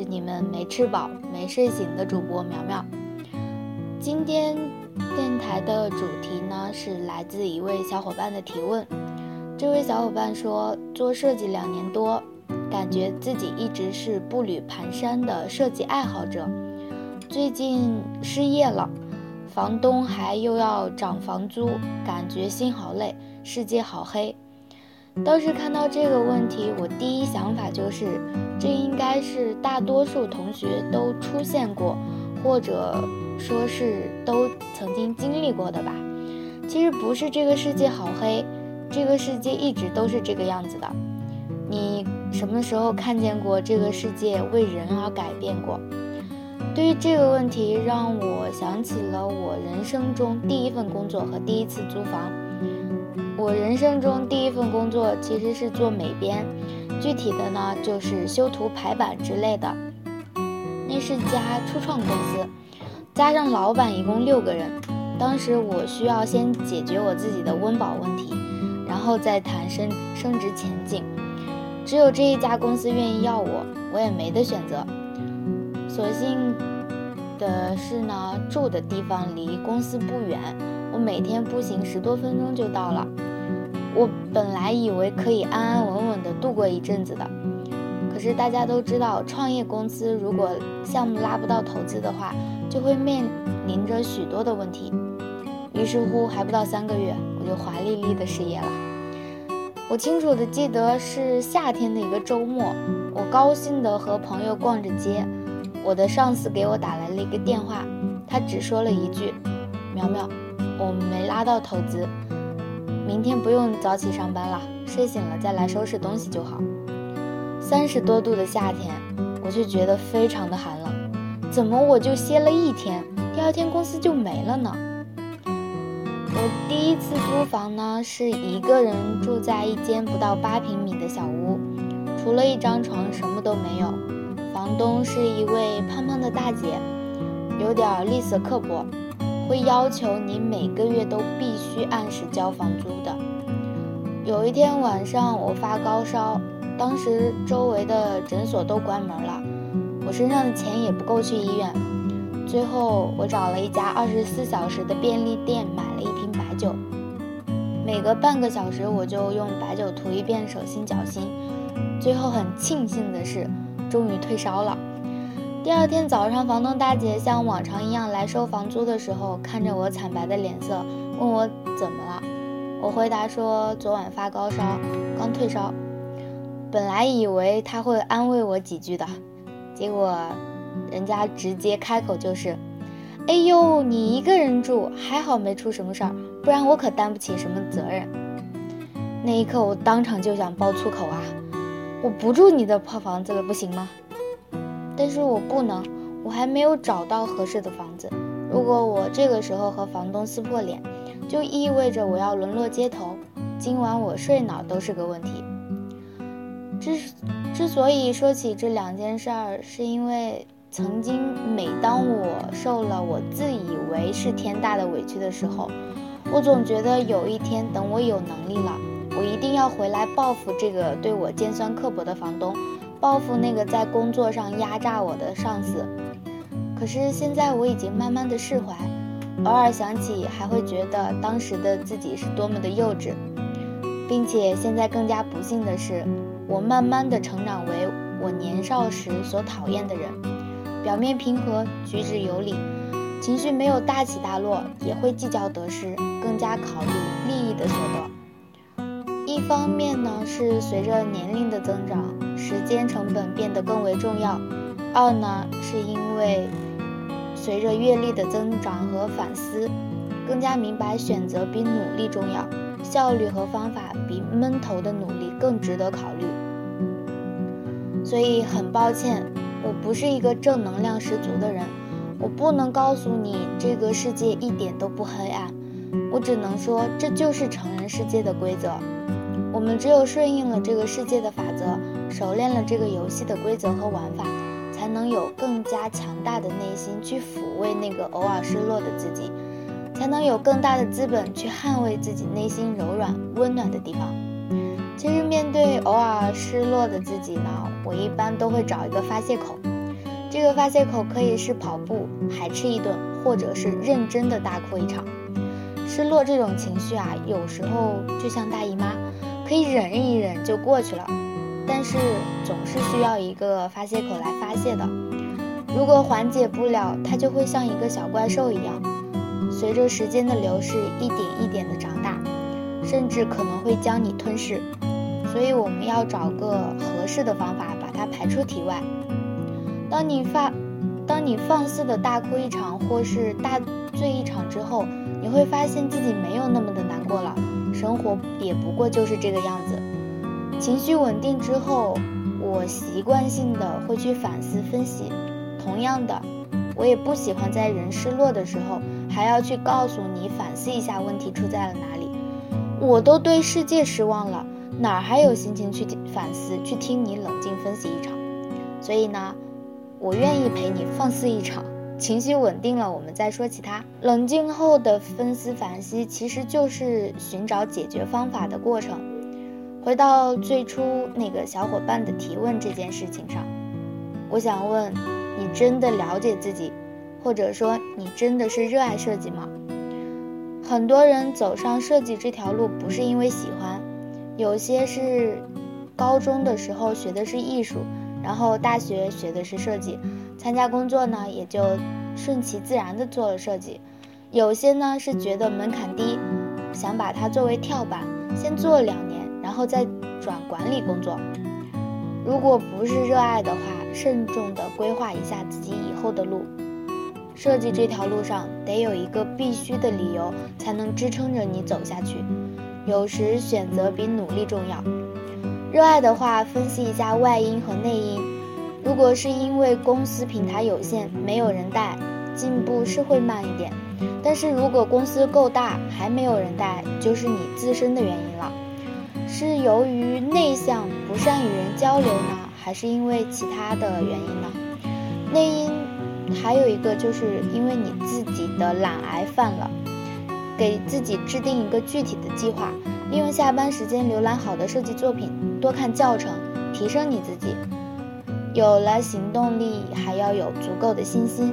是你们没吃饱、没睡醒的主播苗苗。今天电台的主题呢是来自一位小伙伴的提问。这位小伙伴说，做设计两年多，感觉自己一直是步履蹒跚的设计爱好者，最近失业了，房东还又要涨房租，感觉心好累，世界好黑。当时看到这个问题，我第一想法就是，这应该是大多数同学都出现过，或者说是都曾经经历过的吧。其实不是这个世界好黑，这个世界一直都是这个样子的。你什么时候看见过这个世界为人而改变过？对于这个问题，让我想起了我人生中第一份工作和第一次租房。我人生中第一份工作其实是做美编，具体的呢就是修图排版之类的。那是家初创公司，加上老板一共六个人。当时我需要先解决我自己的温饱问题，然后再谈升升职前景。只有这一家公司愿意要我，我也没得选择。所幸的是呢，住的地方离公司不远，我每天步行十多分钟就到了。我本来以为可以安安稳稳的度过一阵子的，可是大家都知道，创业公司如果项目拉不到投资的话，就会面临着许多的问题。于是乎，还不到三个月，我就华丽丽的失业了。我清楚的记得是夏天的一个周末，我高兴的和朋友逛着街，我的上司给我打来了一个电话，他只说了一句：“苗苗，我没拉到投资。”明天不用早起上班了，睡醒了再来收拾东西就好。三十多度的夏天，我却觉得非常的寒冷。怎么我就歇了一天，第二天公司就没了呢？我第一次租房呢，是一个人住在一间不到八平米的小屋，除了一张床什么都没有。房东是一位胖胖的大姐，有点吝啬刻薄。会要求你每个月都必须按时交房租的。有一天晚上，我发高烧，当时周围的诊所都关门了，我身上的钱也不够去医院。最后，我找了一家二十四小时的便利店，买了一瓶白酒。每隔半个小时，我就用白酒涂一遍手心脚心。最后很庆幸的是，终于退烧了。第二天早上，房东大姐像往常一样来收房租的时候，看着我惨白的脸色，问我怎么了。我回答说昨晚发高烧，刚退烧。本来以为她会安慰我几句的，结果人家直接开口就是：“哎呦，你一个人住，还好没出什么事儿，不然我可担不起什么责任。”那一刻，我当场就想爆粗口啊！我不住你的破房子了，不行吗？但是我不能，我还没有找到合适的房子。如果我这个时候和房东撕破脸，就意味着我要沦落街头。今晚我睡哪都是个问题。之之所以说起这两件事儿，是因为曾经每当我受了我自以为是天大的委屈的时候，我总觉得有一天等我有能力了，我一定要回来报复这个对我尖酸刻薄的房东。报复那个在工作上压榨我的上司，可是现在我已经慢慢的释怀，偶尔想起还会觉得当时的自己是多么的幼稚，并且现在更加不幸的是，我慢慢的成长为我年少时所讨厌的人，表面平和，举止有礼，情绪没有大起大落，也会计较得失，更加考虑利益的所得。一方面呢，是随着年龄的增长，时间成本变得更为重要；二呢，是因为随着阅历的增长和反思，更加明白选择比努力重要，效率和方法比闷头的努力更值得考虑。所以很抱歉，我不是一个正能量十足的人，我不能告诉你这个世界一点都不黑暗，我只能说这就是成人世界的规则。我们只有顺应了这个世界的法则，熟练了这个游戏的规则和玩法，才能有更加强大的内心去抚慰那个偶尔失落的自己，才能有更大的资本去捍卫自己内心柔软温暖的地方。其实面对偶尔失落的自己呢，我一般都会找一个发泄口，这个发泄口可以是跑步、海吃一顿，或者是认真的大哭一场。失落这种情绪啊，有时候就像大姨妈，可以忍一忍就过去了，但是总是需要一个发泄口来发泄的。如果缓解不了，它就会像一个小怪兽一样，随着时间的流逝，一点一点的长大，甚至可能会将你吞噬。所以我们要找个合适的方法把它排出体外。当你发，当你放肆的大哭一场，或是大醉一场之后。你会发现自己没有那么的难过了，生活也不过就是这个样子。情绪稳定之后，我习惯性的会去反思分析。同样的，我也不喜欢在人失落的时候还要去告诉你反思一下问题出在了哪里。我都对世界失望了，哪还有心情去反思，去听你冷静分析一场？所以呢，我愿意陪你放肆一场。情绪稳定了，我们再说其他。冷静后的分思反析，其实就是寻找解决方法的过程。回到最初那个小伙伴的提问这件事情上，我想问你：真的了解自己，或者说你真的是热爱设计吗？很多人走上设计这条路，不是因为喜欢，有些是高中的时候学的是艺术，然后大学学的是设计。参加工作呢，也就顺其自然的做了设计。有些呢是觉得门槛低，想把它作为跳板，先做两年，然后再转管理工作。如果不是热爱的话，慎重的规划一下自己以后的路。设计这条路上得有一个必须的理由，才能支撑着你走下去。有时选择比努力重要。热爱的话，分析一下外因和内因。如果是因为公司平台有限，没有人带，进步是会慢一点。但是如果公司够大，还没有人带，就是你自身的原因了。是由于内向不善与人交流呢，还是因为其他的原因呢？内因还有一个就是因为你自己的懒癌犯了，给自己制定一个具体的计划，利用下班时间浏览好的设计作品，多看教程，提升你自己。有了行动力，还要有足够的信心。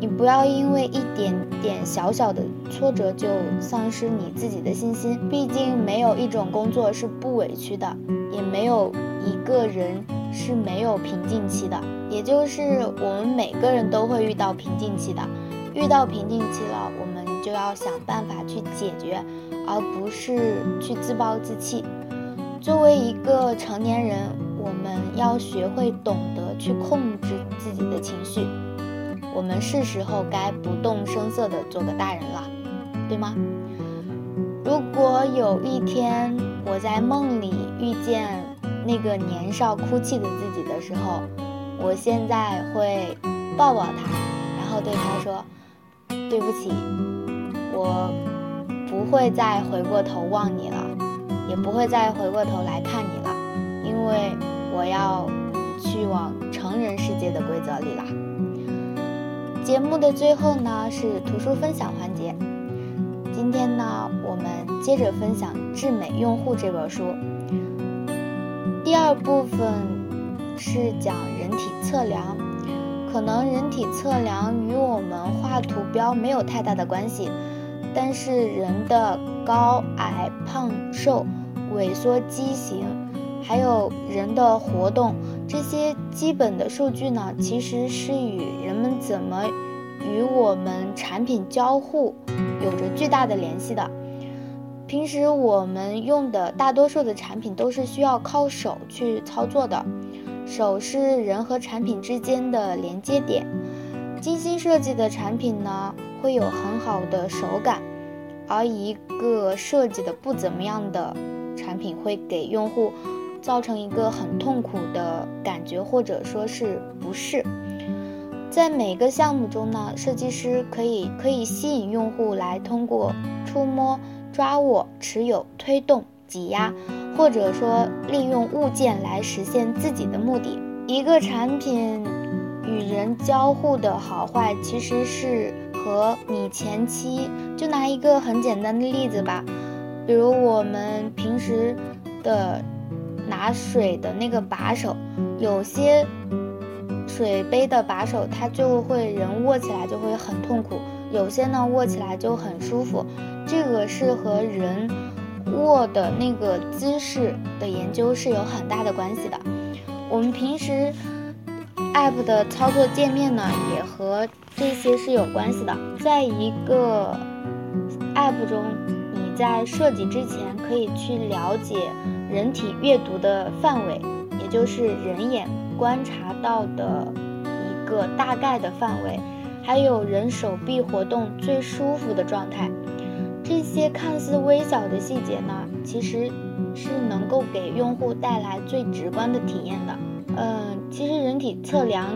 你不要因为一点点小小的挫折就丧失你自己的信心。毕竟没有一种工作是不委屈的，也没有一个人是没有瓶颈期的。也就是我们每个人都会遇到瓶颈期的。遇到瓶颈期了，我们就要想办法去解决，而不是去自暴自弃。作为一个成年人。我们要学会懂得去控制自己的情绪，我们是时候该不动声色的做个大人了，对吗？如果有一天我在梦里遇见那个年少哭泣的自己的时候，我现在会抱抱他，然后对他说：“对不起，我不会再回过头望你了，也不会再回过头来看你了，因为。”我要去往成人世界的规则里啦。节目的最后呢是图书分享环节。今天呢，我们接着分享《智美用户》这本书。第二部分是讲人体测量。可能人体测量与我们画图标没有太大的关系，但是人的高矮胖瘦、萎缩畸形。还有人的活动，这些基本的数据呢，其实是与人们怎么与我们产品交互有着巨大的联系的。平时我们用的大多数的产品都是需要靠手去操作的，手是人和产品之间的连接点。精心设计的产品呢，会有很好的手感，而一个设计的不怎么样的产品会给用户。造成一个很痛苦的感觉，或者说是不适。在每个项目中呢，设计师可以可以吸引用户来通过触摸、抓握、持有、推动、挤压，或者说利用物件来实现自己的目的。一个产品与人交互的好坏，其实是和你前期就拿一个很简单的例子吧，比如我们平时的。拿水的那个把手，有些水杯的把手它就会人握起来就会很痛苦，有些呢握起来就很舒服，这个是和人握的那个姿势的研究是有很大的关系的。我们平时 app 的操作界面呢，也和这些是有关系的。在一个 app 中，在设计之前可以去了解人体阅读的范围，也就是人眼。观察到的一个大概的范围，还有人手臂活动最舒服的状态，这些看似微小的细节呢，其实是能够给用户带来最直观的体验的。嗯，其实人体测量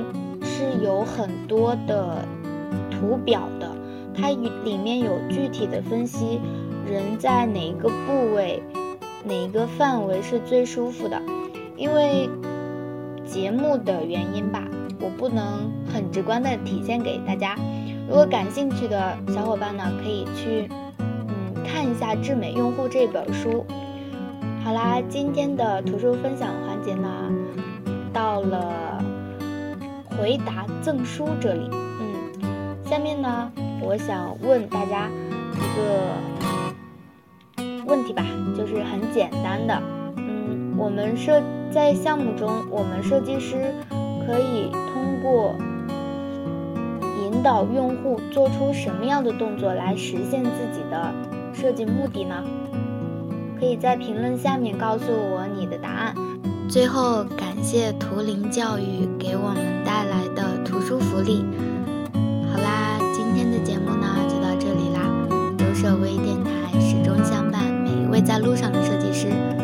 是有很多的图表的，它里面有具体的分析人在哪一个部位、哪一个范围是最舒服的，因为。节目的原因吧，我不能很直观的体现给大家。如果感兴趣的小伙伴呢，可以去嗯看一下《智美用户》这本书。好啦，今天的图书分享环节呢，到了回答赠书这里。嗯，下面呢，我想问大家一个问题吧，就是很简单的。嗯，我们设。在项目中，我们设计师可以通过引导用户做出什么样的动作来实现自己的设计目的呢？可以在评论下面告诉我你的答案。最后，感谢图灵教育给我们带来的图书福利。好啦，今天的节目呢就到这里啦。有手微在路上的设计师。